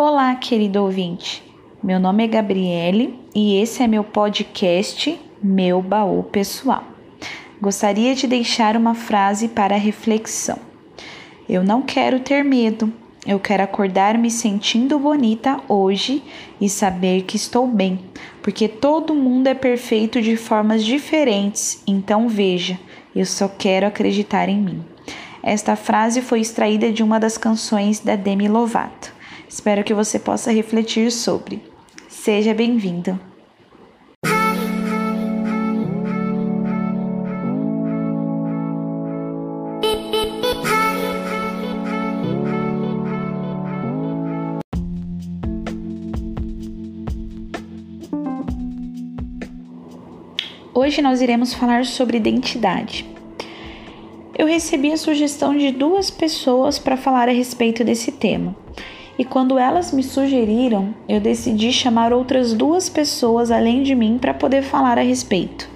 Olá, querido ouvinte. Meu nome é Gabriele e esse é meu podcast Meu Baú Pessoal. Gostaria de deixar uma frase para reflexão. Eu não quero ter medo. Eu quero acordar me sentindo bonita hoje e saber que estou bem, porque todo mundo é perfeito de formas diferentes. Então veja, eu só quero acreditar em mim. Esta frase foi extraída de uma das canções da Demi Lovato. Espero que você possa refletir sobre. Seja bem-vindo. Hoje nós iremos falar sobre identidade. Eu recebi a sugestão de duas pessoas para falar a respeito desse tema. E quando elas me sugeriram, eu decidi chamar outras duas pessoas além de mim para poder falar a respeito.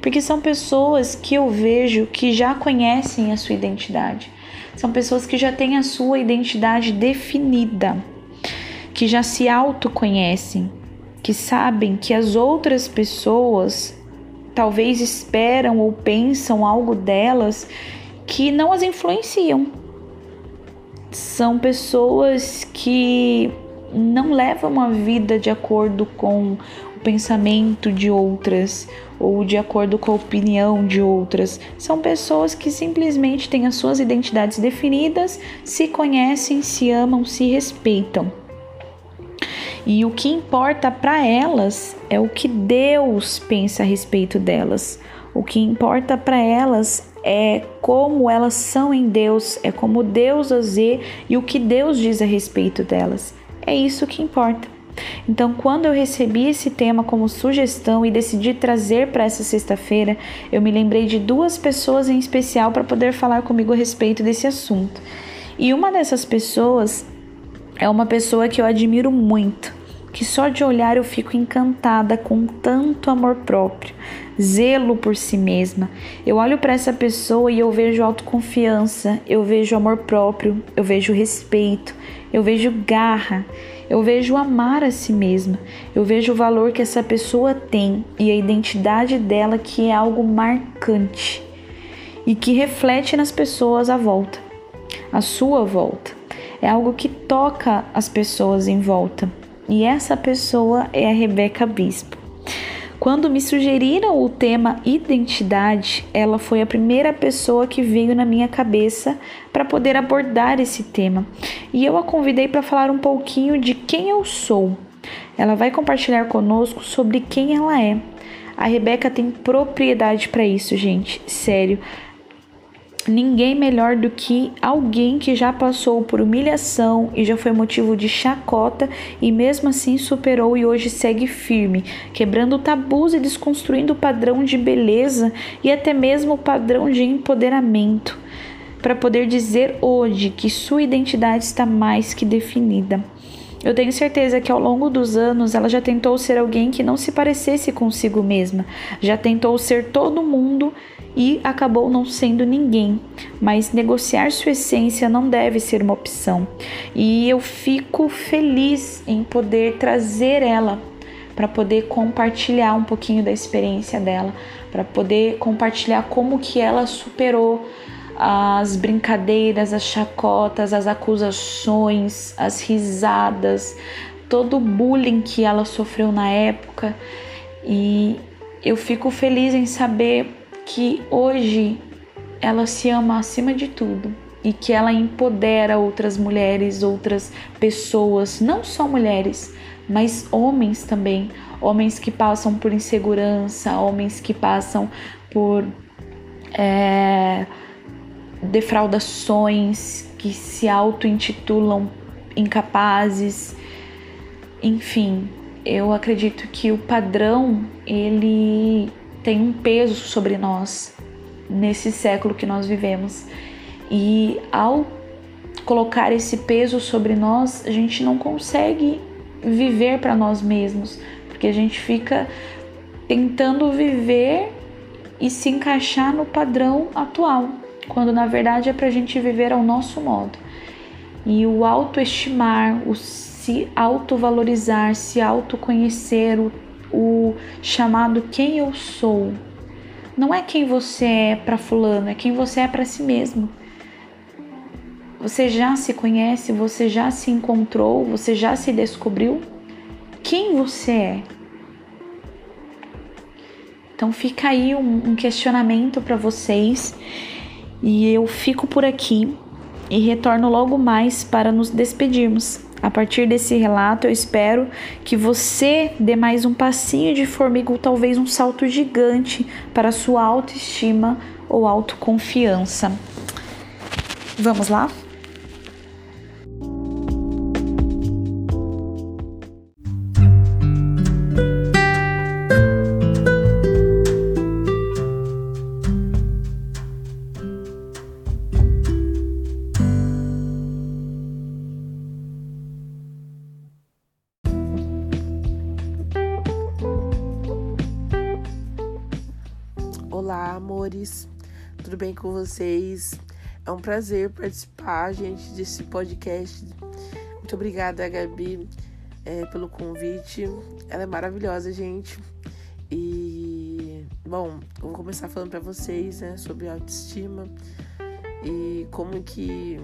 Porque são pessoas que eu vejo que já conhecem a sua identidade. São pessoas que já têm a sua identidade definida, que já se autoconhecem, que sabem que as outras pessoas talvez esperam ou pensam algo delas que não as influenciam. São pessoas que não levam uma vida de acordo com o pensamento de outras ou de acordo com a opinião de outras. São pessoas que simplesmente têm as suas identidades definidas, se conhecem, se amam, se respeitam. E o que importa para elas é o que Deus pensa a respeito delas. O que importa para elas é como elas são em Deus, é como Deus as vê e o que Deus diz a respeito delas. É isso que importa. Então, quando eu recebi esse tema como sugestão e decidi trazer para essa sexta-feira, eu me lembrei de duas pessoas em especial para poder falar comigo a respeito desse assunto. E uma dessas pessoas é uma pessoa que eu admiro muito, que só de olhar eu fico encantada com tanto amor próprio, zelo por si mesma. Eu olho para essa pessoa e eu vejo autoconfiança, eu vejo amor próprio, eu vejo respeito, eu vejo garra, eu vejo amar a si mesma, eu vejo o valor que essa pessoa tem e a identidade dela que é algo marcante e que reflete nas pessoas à volta, à sua volta é algo que toca as pessoas em volta. E essa pessoa é a Rebeca Bispo. Quando me sugeriram o tema identidade, ela foi a primeira pessoa que veio na minha cabeça para poder abordar esse tema. E eu a convidei para falar um pouquinho de quem eu sou. Ela vai compartilhar conosco sobre quem ela é. A Rebeca tem propriedade para isso, gente. Sério ninguém melhor do que alguém que já passou por humilhação e já foi motivo de chacota e mesmo assim superou e hoje segue firme, quebrando tabus e desconstruindo o padrão de beleza e até mesmo o padrão de empoderamento, para poder dizer hoje que sua identidade está mais que definida. Eu tenho certeza que ao longo dos anos ela já tentou ser alguém que não se parecesse consigo mesma, já tentou ser todo mundo e acabou não sendo ninguém. Mas negociar sua essência não deve ser uma opção. E eu fico feliz em poder trazer ela para poder compartilhar um pouquinho da experiência dela, para poder compartilhar como que ela superou as brincadeiras, as chacotas, as acusações, as risadas, todo o bullying que ela sofreu na época. E eu fico feliz em saber que hoje ela se ama acima de tudo e que ela empodera outras mulheres, outras pessoas, não só mulheres, mas homens também, homens que passam por insegurança, homens que passam por é, defraudações, que se auto-intitulam incapazes. Enfim, eu acredito que o padrão ele tem um peso sobre nós nesse século que nós vivemos. E ao colocar esse peso sobre nós, a gente não consegue viver para nós mesmos, porque a gente fica tentando viver e se encaixar no padrão atual quando na verdade é para a gente viver ao nosso modo. E o autoestimar, o se autovalorizar, se autoconhecer, o, o chamado quem eu sou. Não é quem você é para fulano, é quem você é para si mesmo. Você já se conhece, você já se encontrou, você já se descobriu quem você é. Então fica aí um, um questionamento para vocês e eu fico por aqui e retorno logo mais para nos despedirmos. A partir desse relato, eu espero que você dê mais um passinho de formiga ou talvez um salto gigante para sua autoestima ou autoconfiança. Vamos lá? Olá, amores, tudo bem com vocês? É um prazer participar, gente, desse podcast. Muito obrigada, Gabi, é, pelo convite. Ela é maravilhosa, gente. E, bom, eu vou começar falando para vocês né, sobre autoestima e como que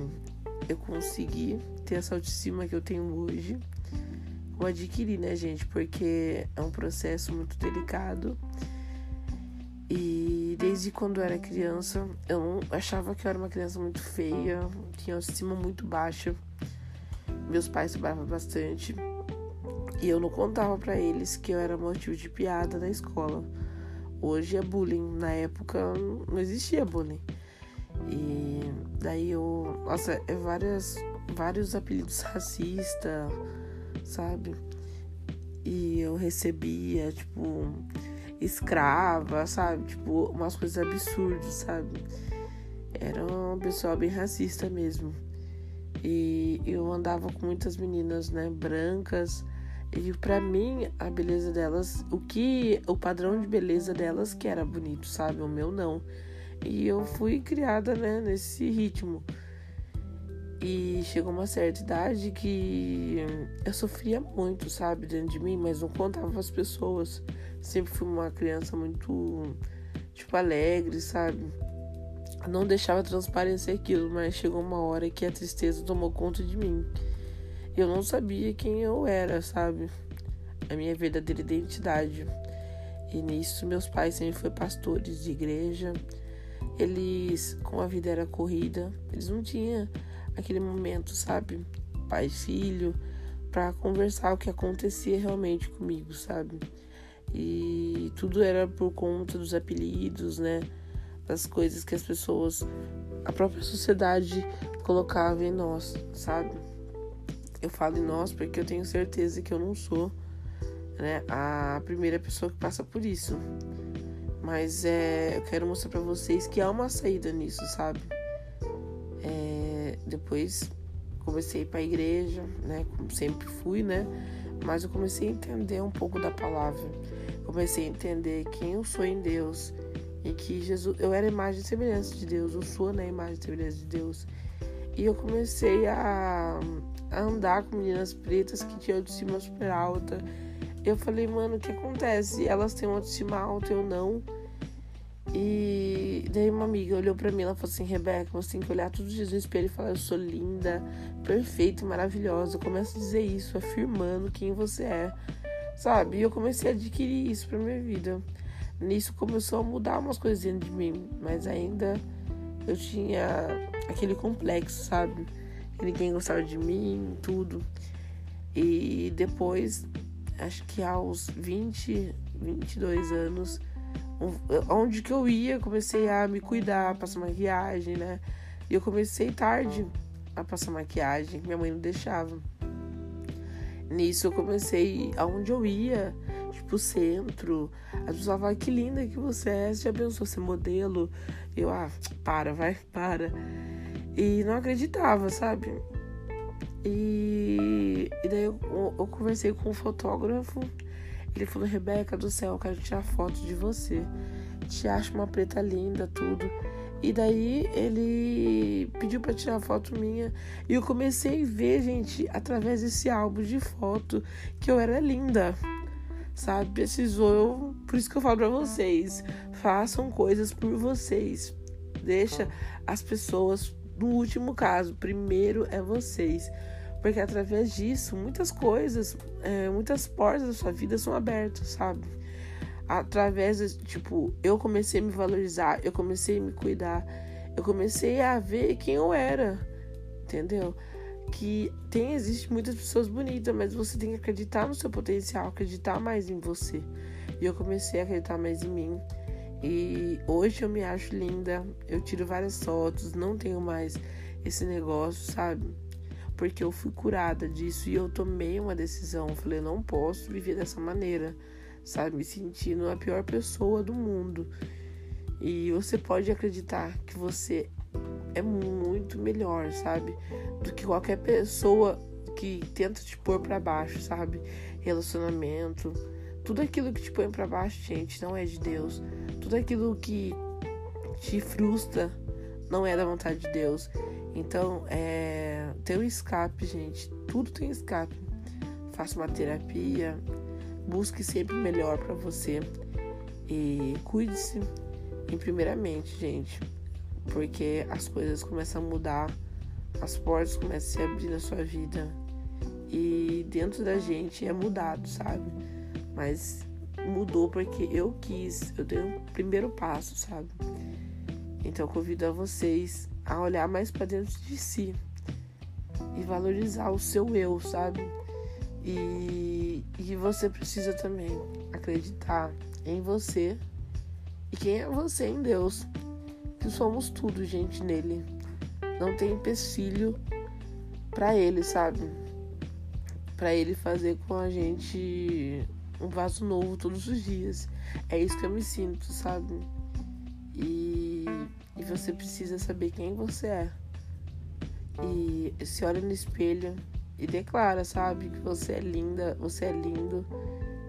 eu consegui ter essa autoestima que eu tenho hoje. Como adquirir, né, gente? Porque é um processo muito delicado e desde quando eu era criança, eu achava que eu era uma criança muito feia, tinha autoestima muito baixa. Meus pais trabalhavam bastante e eu não contava para eles que eu era motivo de piada na escola. Hoje é bullying, na época não existia bullying. E daí eu, nossa, é várias vários apelidos racistas, sabe? E eu recebia, tipo, escrava, sabe? Tipo, umas coisas absurdas, sabe? Era uma pessoa bem racista mesmo. E eu andava com muitas meninas, né, brancas. E para mim, a beleza delas, o que o padrão de beleza delas que era bonito, sabe? O meu não. E eu fui criada, né, nesse ritmo. E chegou uma certa idade que eu sofria muito, sabe, dentro de mim, mas não contava as pessoas. Sempre fui uma criança muito, tipo, alegre, sabe? Não deixava transparecer aquilo, mas chegou uma hora que a tristeza tomou conta de mim. Eu não sabia quem eu era, sabe? A minha verdadeira identidade. E nisso, meus pais sempre foram pastores de igreja. Eles, como a vida era corrida, eles não tinham aquele momento, sabe? Pai e filho, para conversar o que acontecia realmente comigo, sabe? E tudo era por conta dos apelidos, né? Das coisas que as pessoas, a própria sociedade colocava em nós, sabe? Eu falo em nós porque eu tenho certeza que eu não sou né, a primeira pessoa que passa por isso. Mas é, eu quero mostrar para vocês que há uma saída nisso, sabe? Depois comecei para a igreja, né? Como sempre fui, né? Mas eu comecei a entender um pouco da palavra. Comecei a entender quem eu sou em Deus e que Jesus, eu era imagem e semelhança de Deus, eu sou na imagem e semelhança de Deus. E eu comecei a, a andar com meninas pretas que tinham autoestima super alta. Eu falei, mano, o que acontece? Elas têm autoestima alta, eu não. E daí uma amiga olhou para mim, ela falou assim, Rebeca, você tem que olhar todos os dias no espelho e falar, eu sou linda, perfeita maravilhosa. Eu começo a dizer isso, afirmando quem você é, sabe? E eu comecei a adquirir isso pra minha vida. Nisso começou a mudar umas dentro de mim, mas ainda eu tinha aquele complexo, sabe? Que ninguém gostava de mim, tudo. E depois, acho que aos 20, 22 anos, onde que eu ia, comecei a me cuidar, passar maquiagem, né? E eu comecei tarde a passar maquiagem, minha mãe não deixava. Nisso eu comecei aonde eu ia, tipo centro. As pessoas falavam, que linda que você é, você já pensou ser modelo? Eu, ah, para, vai, para. E não acreditava, sabe? E, e daí eu, eu conversei com um fotógrafo ele falou: Rebeca do céu, eu quero tirar foto de você. Te acho uma preta linda, tudo. E daí ele pediu para tirar foto minha e eu comecei a ver, gente, através desse álbum de foto que eu era linda. Sabe? Precisou, eu, por isso que eu falo para vocês, façam coisas por vocês. Deixa as pessoas no último caso, primeiro é vocês. Porque através disso, muitas coisas, é, muitas portas da sua vida são abertas, sabe? Através, tipo, eu comecei a me valorizar, eu comecei a me cuidar, eu comecei a ver quem eu era, entendeu? Que tem, existe muitas pessoas bonitas, mas você tem que acreditar no seu potencial, acreditar mais em você. E eu comecei a acreditar mais em mim. E hoje eu me acho linda, eu tiro várias fotos, não tenho mais esse negócio, sabe? Porque eu fui curada disso e eu tomei uma decisão. Falei, não posso viver dessa maneira, sabe? Me sentindo a pior pessoa do mundo. E você pode acreditar que você é muito melhor, sabe? Do que qualquer pessoa que tenta te pôr para baixo, sabe? Relacionamento, tudo aquilo que te põe para baixo, gente, não é de Deus. Tudo aquilo que te frustra não é da vontade de Deus. Então, é, tem um escape, gente. Tudo tem escape. Faça uma terapia, busque sempre o melhor para você e cuide-se em primeiramente, gente, porque as coisas começam a mudar, as portas começam a se abrir na sua vida e dentro da gente é mudado, sabe? Mas mudou porque eu quis, eu dei um primeiro passo, sabe? Então eu convido a vocês a olhar mais para dentro de si e valorizar o seu eu, sabe? E, e você precisa também acreditar em você e quem é você em Deus. Que somos tudo, gente, nele. Não tem empecilho para ele, sabe? Para ele fazer com a gente um vaso novo todos os dias. É isso que eu me sinto, sabe? E, e você precisa saber quem você é. E se olha no espelho e declara, sabe? Que você é linda, você é lindo,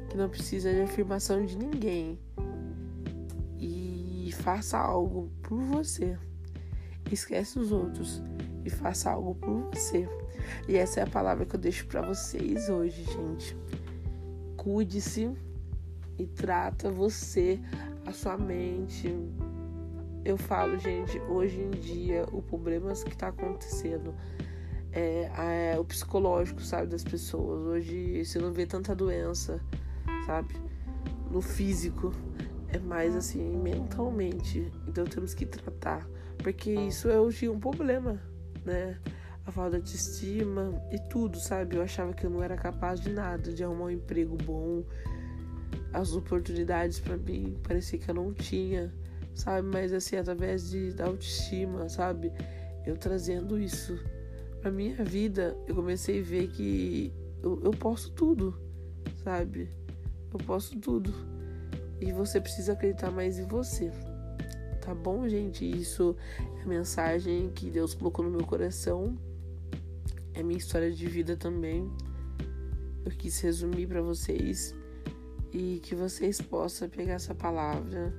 que não precisa de afirmação de ninguém. E faça algo por você. Esquece os outros e faça algo por você. E essa é a palavra que eu deixo para vocês hoje, gente cuide-se e trata você, a sua mente. Eu falo, gente, hoje em dia o problema que está acontecendo é, é, o psicológico, sabe, das pessoas. Hoje você não vê tanta doença, sabe, no físico, é mais assim mentalmente. Então temos que tratar, porque isso é hoje um problema, né? a falta de estima e tudo, sabe? Eu achava que eu não era capaz de nada, de arrumar um emprego bom. As oportunidades para mim parecia que eu não tinha, sabe? Mas assim, através de, da autoestima, sabe? Eu trazendo isso pra minha vida, eu comecei a ver que eu, eu posso tudo, sabe? Eu posso tudo. E você precisa acreditar mais em você. Tá bom, gente? Isso é a mensagem que Deus colocou no meu coração é minha história de vida também. Eu quis resumir para vocês e que vocês possam pegar essa palavra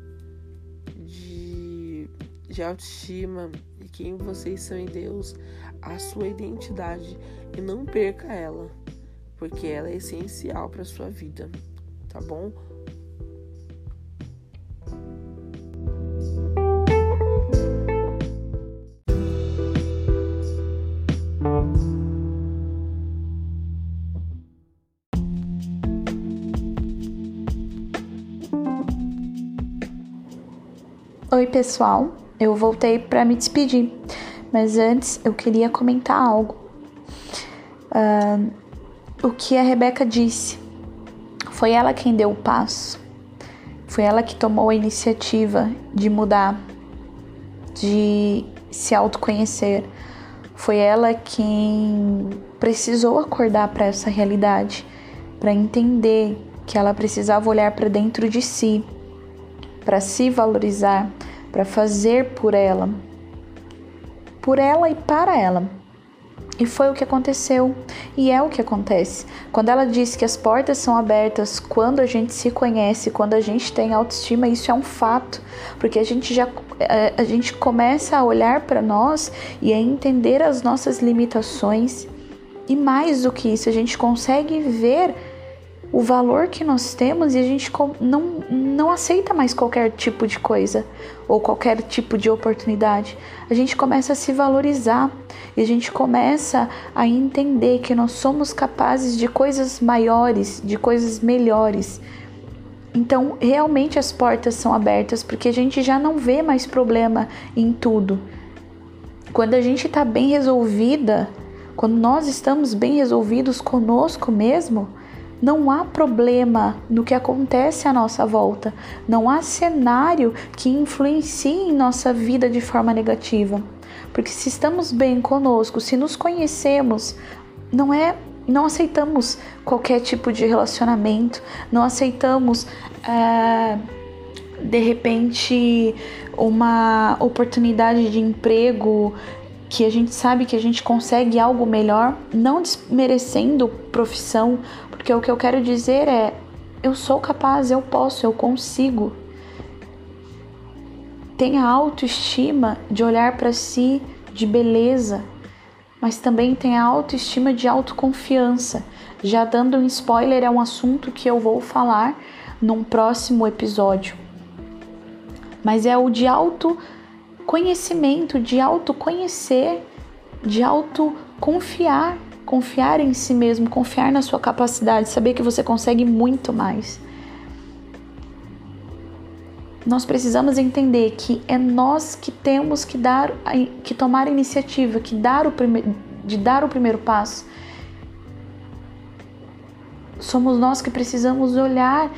de, autoestima e quem vocês são em Deus, a sua identidade e não perca ela, porque ela é essencial para sua vida, tá bom? Oi, pessoal. Eu voltei para me despedir, mas antes eu queria comentar algo. Uh, o que a Rebeca disse. Foi ela quem deu o passo. Foi ela que tomou a iniciativa de mudar, de se autoconhecer. Foi ela quem precisou acordar para essa realidade, para entender que ela precisava olhar para dentro de si para se valorizar, para fazer por ela, por ela e para ela. E foi o que aconteceu. E é o que acontece. Quando ela diz que as portas são abertas quando a gente se conhece, quando a gente tem autoestima, isso é um fato. Porque a gente já é, a gente começa a olhar para nós e a entender as nossas limitações. E mais do que isso, a gente consegue ver o valor que nós temos e a gente não, não aceita mais qualquer tipo de coisa ou qualquer tipo de oportunidade. A gente começa a se valorizar e a gente começa a entender que nós somos capazes de coisas maiores, de coisas melhores. Então, realmente as portas são abertas porque a gente já não vê mais problema em tudo. Quando a gente está bem resolvida, quando nós estamos bem resolvidos conosco mesmo, não há problema no que acontece à nossa volta, não há cenário que influencie em nossa vida de forma negativa. Porque se estamos bem conosco, se nos conhecemos, não é não aceitamos qualquer tipo de relacionamento, não aceitamos é, de repente uma oportunidade de emprego que a gente sabe que a gente consegue algo melhor, não desmerecendo profissão, porque o que eu quero dizer é: eu sou capaz, eu posso, eu consigo. Tenha autoestima de olhar para si de beleza, mas também tenha autoestima de autoconfiança. Já dando um spoiler, é um assunto que eu vou falar num próximo episódio. Mas é o de autoconhecimento, de autoconhecer, de autoconfiar confiar em si mesmo, confiar na sua capacidade, saber que você consegue muito mais. Nós precisamos entender que é nós que temos que dar, que tomar a iniciativa, que dar o primeiro, de dar o primeiro passo. Somos nós que precisamos olhar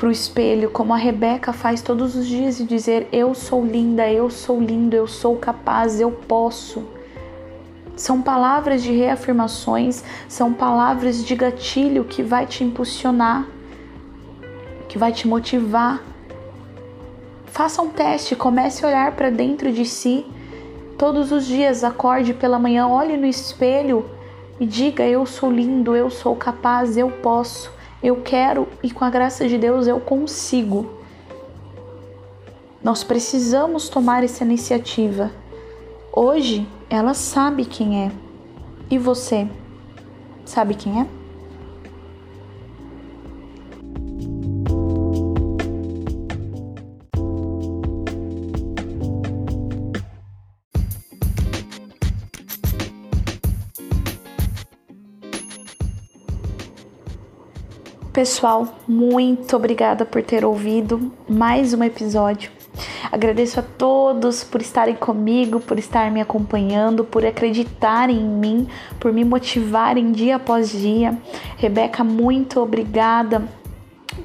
para o espelho, como a Rebeca faz todos os dias, e dizer: Eu sou linda, eu sou lindo, eu sou capaz, eu posso. São palavras de reafirmações, são palavras de gatilho que vai te impulsionar, que vai te motivar. Faça um teste, comece a olhar para dentro de si. Todos os dias, acorde pela manhã, olhe no espelho e diga: Eu sou lindo, eu sou capaz, eu posso, eu quero e com a graça de Deus eu consigo. Nós precisamos tomar essa iniciativa. Hoje ela sabe quem é. E você sabe quem é? Pessoal, muito obrigada por ter ouvido mais um episódio. Agradeço a todos por estarem comigo, por estar me acompanhando, por acreditarem em mim, por me motivarem dia após dia. Rebeca, muito obrigada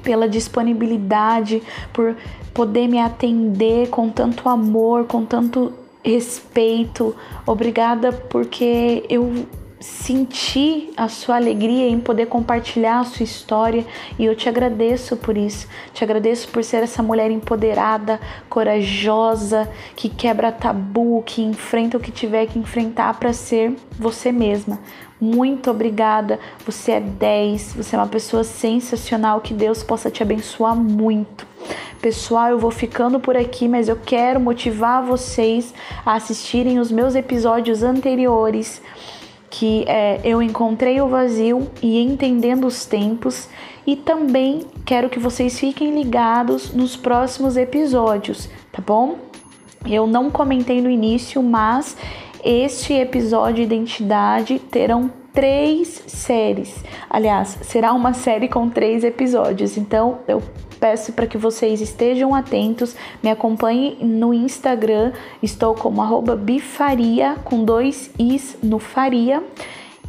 pela disponibilidade, por poder me atender com tanto amor, com tanto respeito. Obrigada porque eu sentir a sua alegria em poder compartilhar a sua história e eu te agradeço por isso. Te agradeço por ser essa mulher empoderada, corajosa, que quebra tabu, que enfrenta o que tiver que enfrentar para ser você mesma. Muito obrigada. Você é 10, você é uma pessoa sensacional. Que Deus possa te abençoar muito. Pessoal, eu vou ficando por aqui, mas eu quero motivar vocês a assistirem os meus episódios anteriores que é, eu encontrei o vazio e entendendo os tempos, e também quero que vocês fiquem ligados nos próximos episódios, tá bom? Eu não comentei no início, mas este episódio de identidade terão três séries. Aliás, será uma série com três episódios. Então, eu peço para que vocês estejam atentos, me acompanhem no Instagram, estou como bifaria com dois is no faria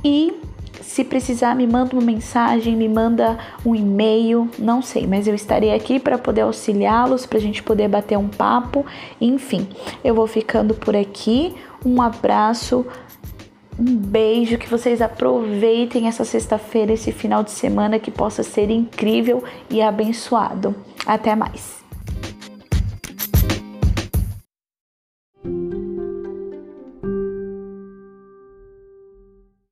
e se precisar, me manda uma mensagem, me manda um e-mail, não sei, mas eu estarei aqui para poder auxiliá-los, para a gente poder bater um papo. Enfim, eu vou ficando por aqui. Um abraço, um beijo, que vocês aproveitem essa sexta-feira, esse final de semana que possa ser incrível e abençoado. Até mais!